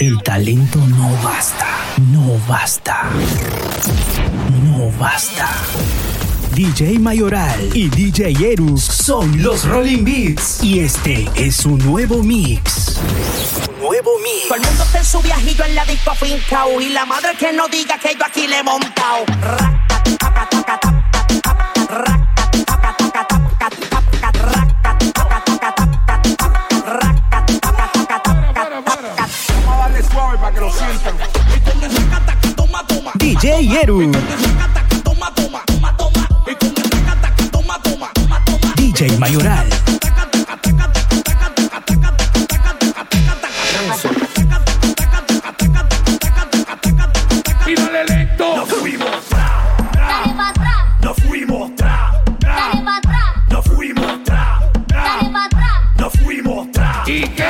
El talento no basta, no basta, no basta. DJ Mayoral y DJ Erus son los Rolling Beats y este es su nuevo mix. Nuevo mix. Todo el mundo está en su viajillo en la disco fincao y la madre que no diga que yo aquí le he montado. Toma. DJ Mayoral, Y dale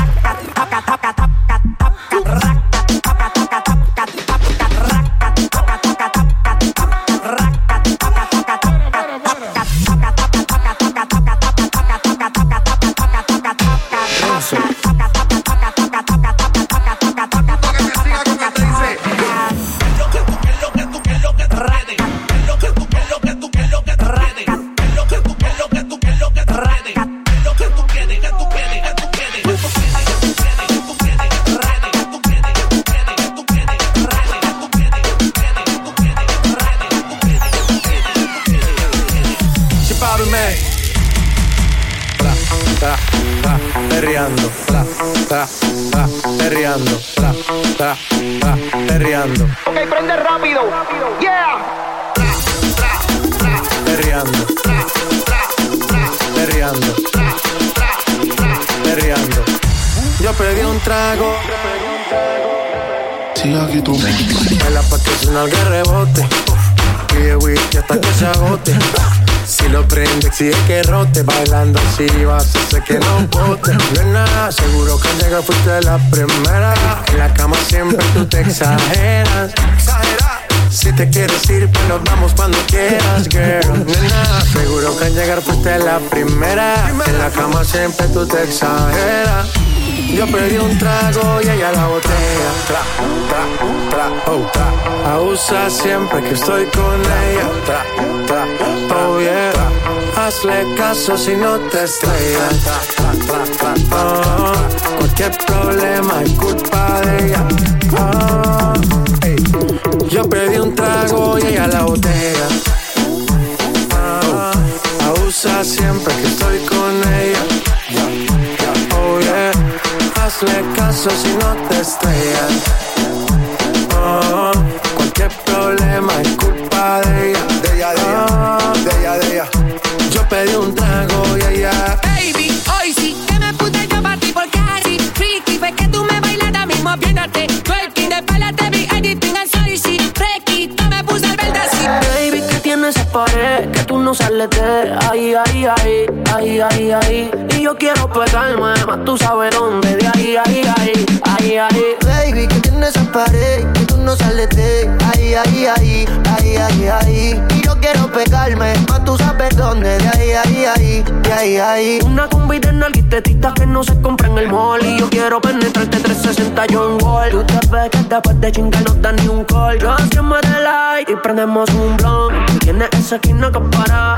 Chipábeme. Tra, tra, tra, perreando. Tra, tra, tra, perreando. Tra, tra, tra, perreando. Ok, prende rápido. Yeah. Perreando. Perreando. Perreando. Yo pedí un trago. Sigue aquí tú. En la patrocina que rebote. Pide whisky hasta que se agote. Si lo prende, exige que rote. Bailando así vas a hacer que no bote. Nena, seguro que al llegar fuiste la primera. En la cama siempre tú te exageras. Exageras. Si te quieres ir, pues nos vamos cuando quieras, girl. Nena, seguro que al llegar fuiste la primera. En la cama siempre tú te exageras. Yo pedí un trago y ella la botella. Tra, tra, tra, oh, tra. Abusa siempre que estoy con ella. Tra, tra, oh yeah. Hazle caso si no te estrellas. Oh, cualquier problema es culpa de ella. Ey. Yo pedí un trago y ella la botella. Oh, abusa siempre que estoy con ella. Oh yeah, hazle caso si no te estrellas. Oh, cualquier problema es culpa de ella, pedí un trago y ella. Baby, hoy sí que me puse yo pa' ti porque así Freaky, fue que tú me bailas ahora mismo viéndote Twerking, de espalda te vi editing and sorry, sí Requito, me puse el verde así Baby, que tienes esa pared que tú no sales de ahí, ahí, ahí, ahí, ahí, ahí. Y yo quiero pegarme, más tú sabes dónde, de ahí, ahí, ahí, ahí, ahí. Baby, que tienes esa pared que tú no sales de ahí, ahí, ahí, ahí, ahí, ahí. Quiero pegarme, más tú sabes dónde, de ahí, ahí, ahí, de ahí, ahí. Una combi de nalguitetitas que no se compra en el mall. Y yo quiero penetrarte 360 John Wall Tú te ves que después de chingar no da ni un call. Yo enciendo el light y prendemos un blunt tienes esa esquina que para.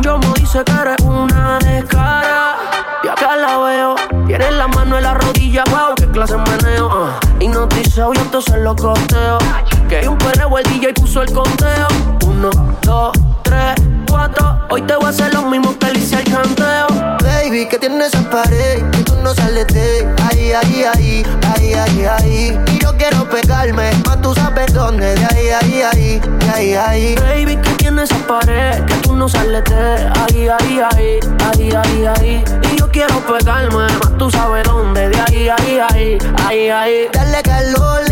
Yo me dice que eres una descara Y acá la veo. Tienes la mano en la rodilla, wow, qué clase de meneo ah. Hipnotizado y entonces lo costeo Que hay un perreo el DJ puso el conteo. Uno, dos, tres, cuatro Hoy te voy a hacer lo mismo que le hice al canteo Baby, que tienes esa pared que tú no sales de ahí, ahí, ahí, ahí, ahí, ahí. Y yo quiero pegarme, más tú sabes dónde, de ahí, ahí, ahí, de ahí, ahí. Baby, que tiene esa pared, que tú no sales de ahí, ahí, ahí, ahí, ahí, ahí. Y yo quiero pegarme, más tú sabes dónde, de ahí, ahí, ahí, ahí, ahí. Dale calor,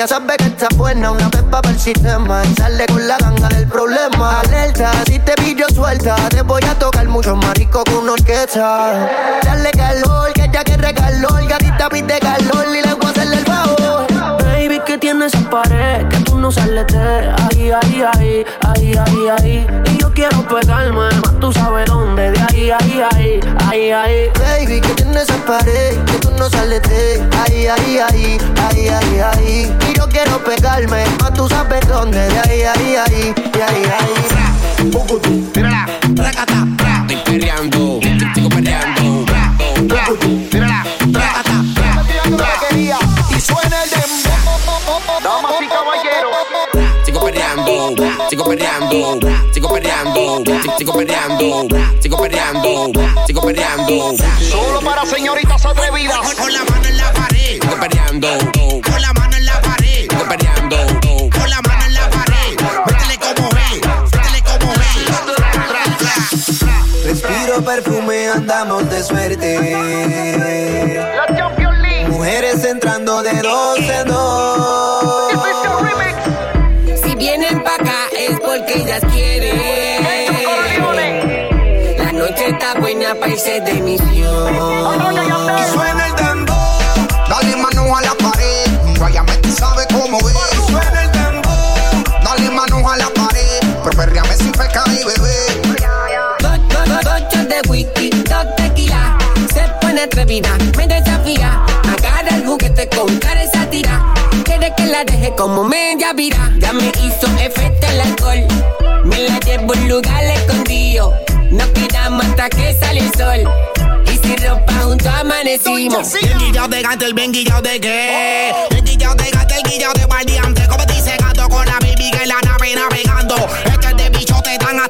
ya sabe que está buena, una pepa para el sistema. Y sale con la ganga del problema. Alerta, si te pillo suelta, te voy a tocar mucho más rico con una orquesta. Dale calor, que ella quiere calor, gatita pide calor y le voy a hacerle el favor. Baby, que tiene esa pared, que tú no sales de ahí, ahí, ahí, ahí, ahí, ahí. Y yo quiero pegarme, más tú sabes dónde, de ahí, ahí, ahí, ahí, ahí. Baby, que tiene esa pared, que tú no sales de ahí, ahí, ahí, ahí, ahí, ahí. Yo quiero pegarme, más tú sabes dónde, de ahí, ahí, ahí, de ahí, ahí. Mírala, Racata, Estoy perreando, sigo perreando. mírala, racata, Y suena el dembow. Damas y caballeros. Sigo perreando, sigo perreando, sigo perreando, si- sigo perreando, sigo perreando, sigo perreando. Solo para señoritas atrevidas. Perfume, andamos de suerte. La Champions League. Mujeres entrando de dos en dos. Si vienen pa' acá es porque ellas quieren. La noche está buena pa' irse de misión. Y Suena el dembow, dale mano a la pared. Guayame, tú sabes cómo es. Suena el dembow, dale mano a la pared. Pero perreame sin pecar y beber. De whisky, dos tequila. Se pone atrevida, me desafía. Agarra el juguete con cara esa tira. Quiere que la deje como media vira. Ya me hizo efecto el alcohol. Me la llevo a un lugar escondido. No quedamos hasta que sale el sol. Y sin ropa juntos amanecimos. Bien guillado de gato, el bien guillado de qué. Bien guillado de gato, el guillado de guardiante. Como dice gato con la baby que en la nave navegando. Es que de bichote están hasta abajo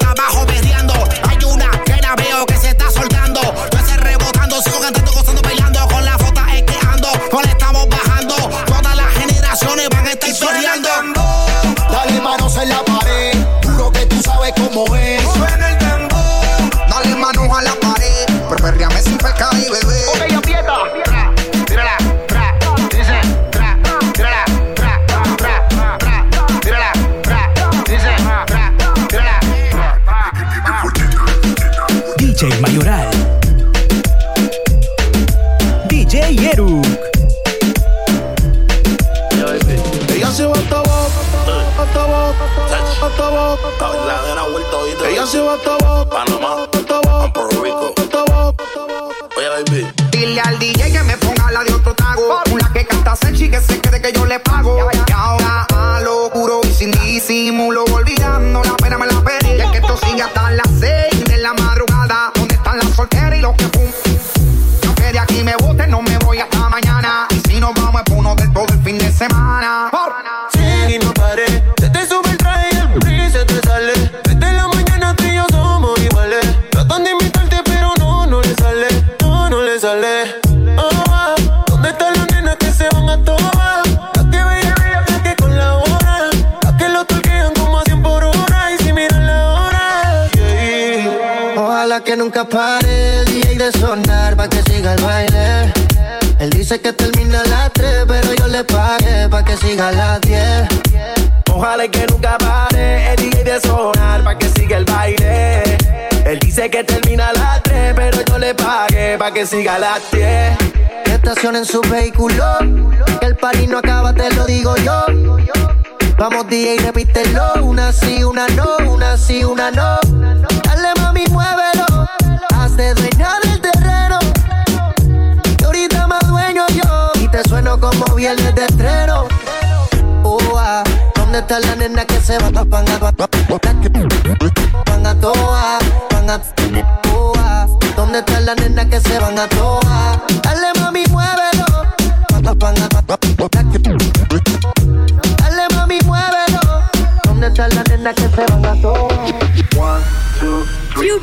cómo es. Suena el dembow, dale manos a la pared. Pero perreame sin pecar y beber. Ella se va hasta abajo, Panamá, hasta abajo, Puerto Rico. hasta abajo. Oye, baby. Dile al DJ que me ponga la de otro trago. Una que canta Senchi que se que nunca pare el DJ de sonar pa' que siga el baile. Él dice que termina a las 3, pero yo le pagué pa' que siga a las 10. Ojalá que nunca pare el DJ de sonar pa' que siga el baile. Él dice que termina a las 3, pero yo le pagué pa' que siga a las 10. Que estacionen su vehículo. Que el party no acaba, te lo digo yo. Vamos DJ, repítelo. Una sí, una no, una sí, una no. Dale mami, muévelo. Hazte dueña del terreno. Que ahorita más dueño yo. Y te sueno como viernes de estreno. Oh, ah, ¿Dónde está la nena que se va? Van a, van a toa, van a toa. ¿Dónde está la nena que se van a toa?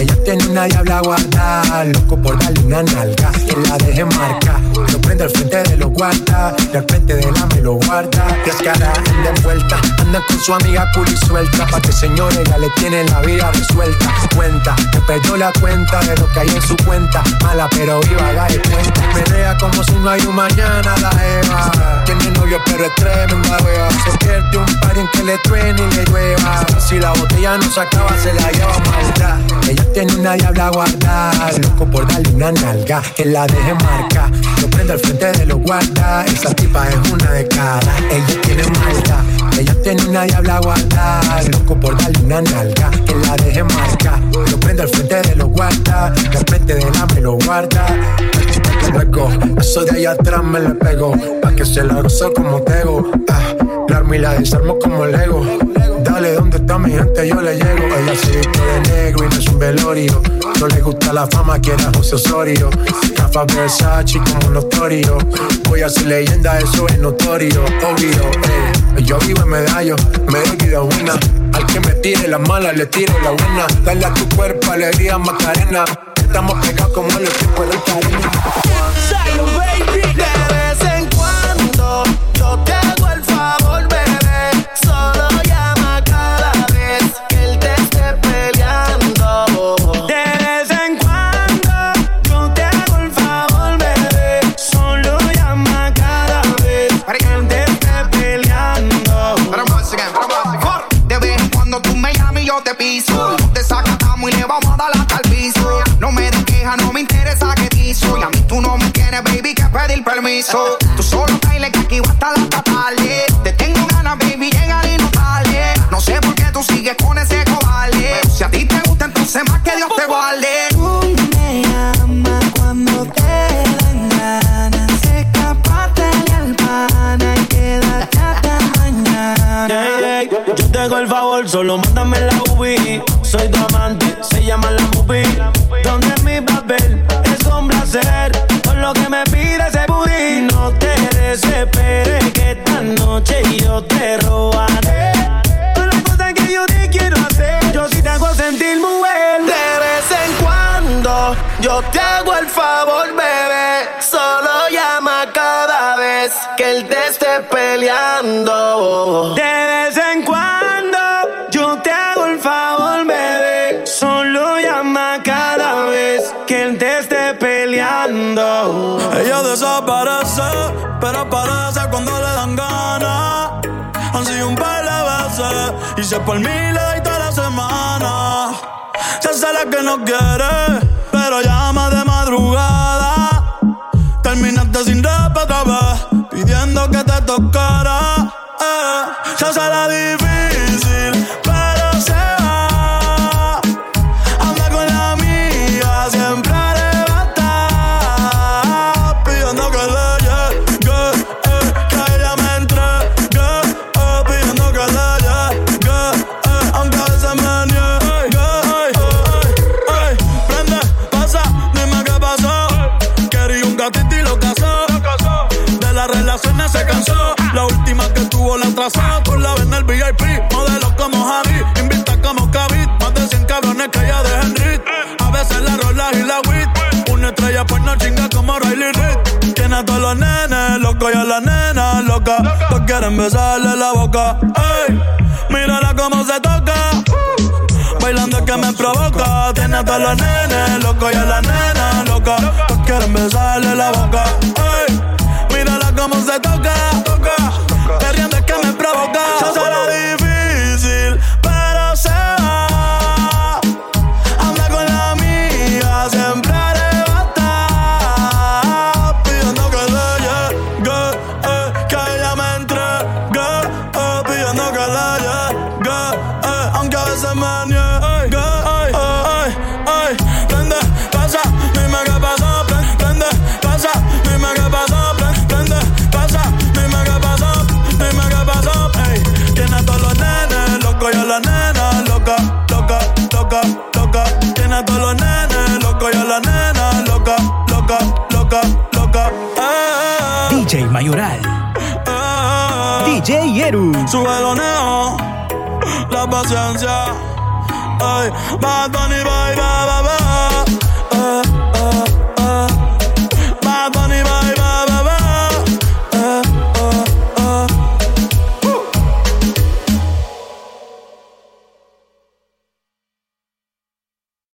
ella tiene una diabla guarda. Loco por darle una nalga, que la deje marca. Lo prende al frente de los guarda. Y al frente de la me lo guarda. Descara, anda envuelta. Anda con su amiga cool suelta. Pa' que señores ya le tienen la vida resuelta. Cuenta, que perdió la cuenta de lo que hay en su cuenta. Mala pero viva, de cuenta. Menea como si no hay un mañana la Eva. Tiene novio pero es tremenda wea. Se pierde un par en que le truene y le llueva. Si la botella no se acaba, se la lleva. Ella tiene una diabla guarda. Loco por darle una nalga. Que la deje marca. Lo prende al frente de los guarda. Esa tipa es una de cara. Ella tiene maldad. Ella tiene una diabla guarda. Loco por darle una nalga. Que la deje marca. Lo prende al frente de los guarda. Al frente de la me lo guarda. Eso de allá atrás me le pego. Pa' que se la gozo como tego. Ah, la armo y la desarmo como Lego. Dale, ¿dónde está mi gente? Yo le llego. Ella se viste de negro y no es un velorio. No le gusta la fama, quiere a José Osorio. Rafa Versace como notorio. Voy a ser leyenda, eso es notorio. Obvio, eh. Yo vivo en medallo, me doy vida buena. Al que me tire la mala, le tiro la buena. Dale a tu cuerpo alegría, Macarena. Estamos pegados como el equipo de Karina. De solo mándame la UBI. Soy tu amante, se llama la movie. Donde mi papel, es un placer. Por lo que me pide ese booty. No te desesperes, que esta noche yo te robaré. Todas las cosas que yo te quiero hacer, yo sí te hago sentir mujer. De vez en cuando yo te hago el favor, bebé. Solo llama cada vez que él te esté peleando. De Ella desaparece, pero aparece cuando le dan ganas. Han sido un par de veces, y si es por mí le doy toda la semana. Se hace la que no quiere, pero llama de madrugada. Terminaste sin vez, pidiendo que te tocara. Eh. Se la difícil, nenes locos y a la nena loca. Todos quieren besarle la boca. Ey, mírala cómo se toca. Bailando que me provoca. Tiene a todos los nenes locos y a la nena loca. Todos quieren besarle la boca. Ey, mírala cómo se toca. loca, loca, loca. Ah. Eh. DJ Mayoral. Ah. Eh. DJ Eru. Sueloneo, la paciencia. Ay, Bad Bunny, bye, bye, bye, bye.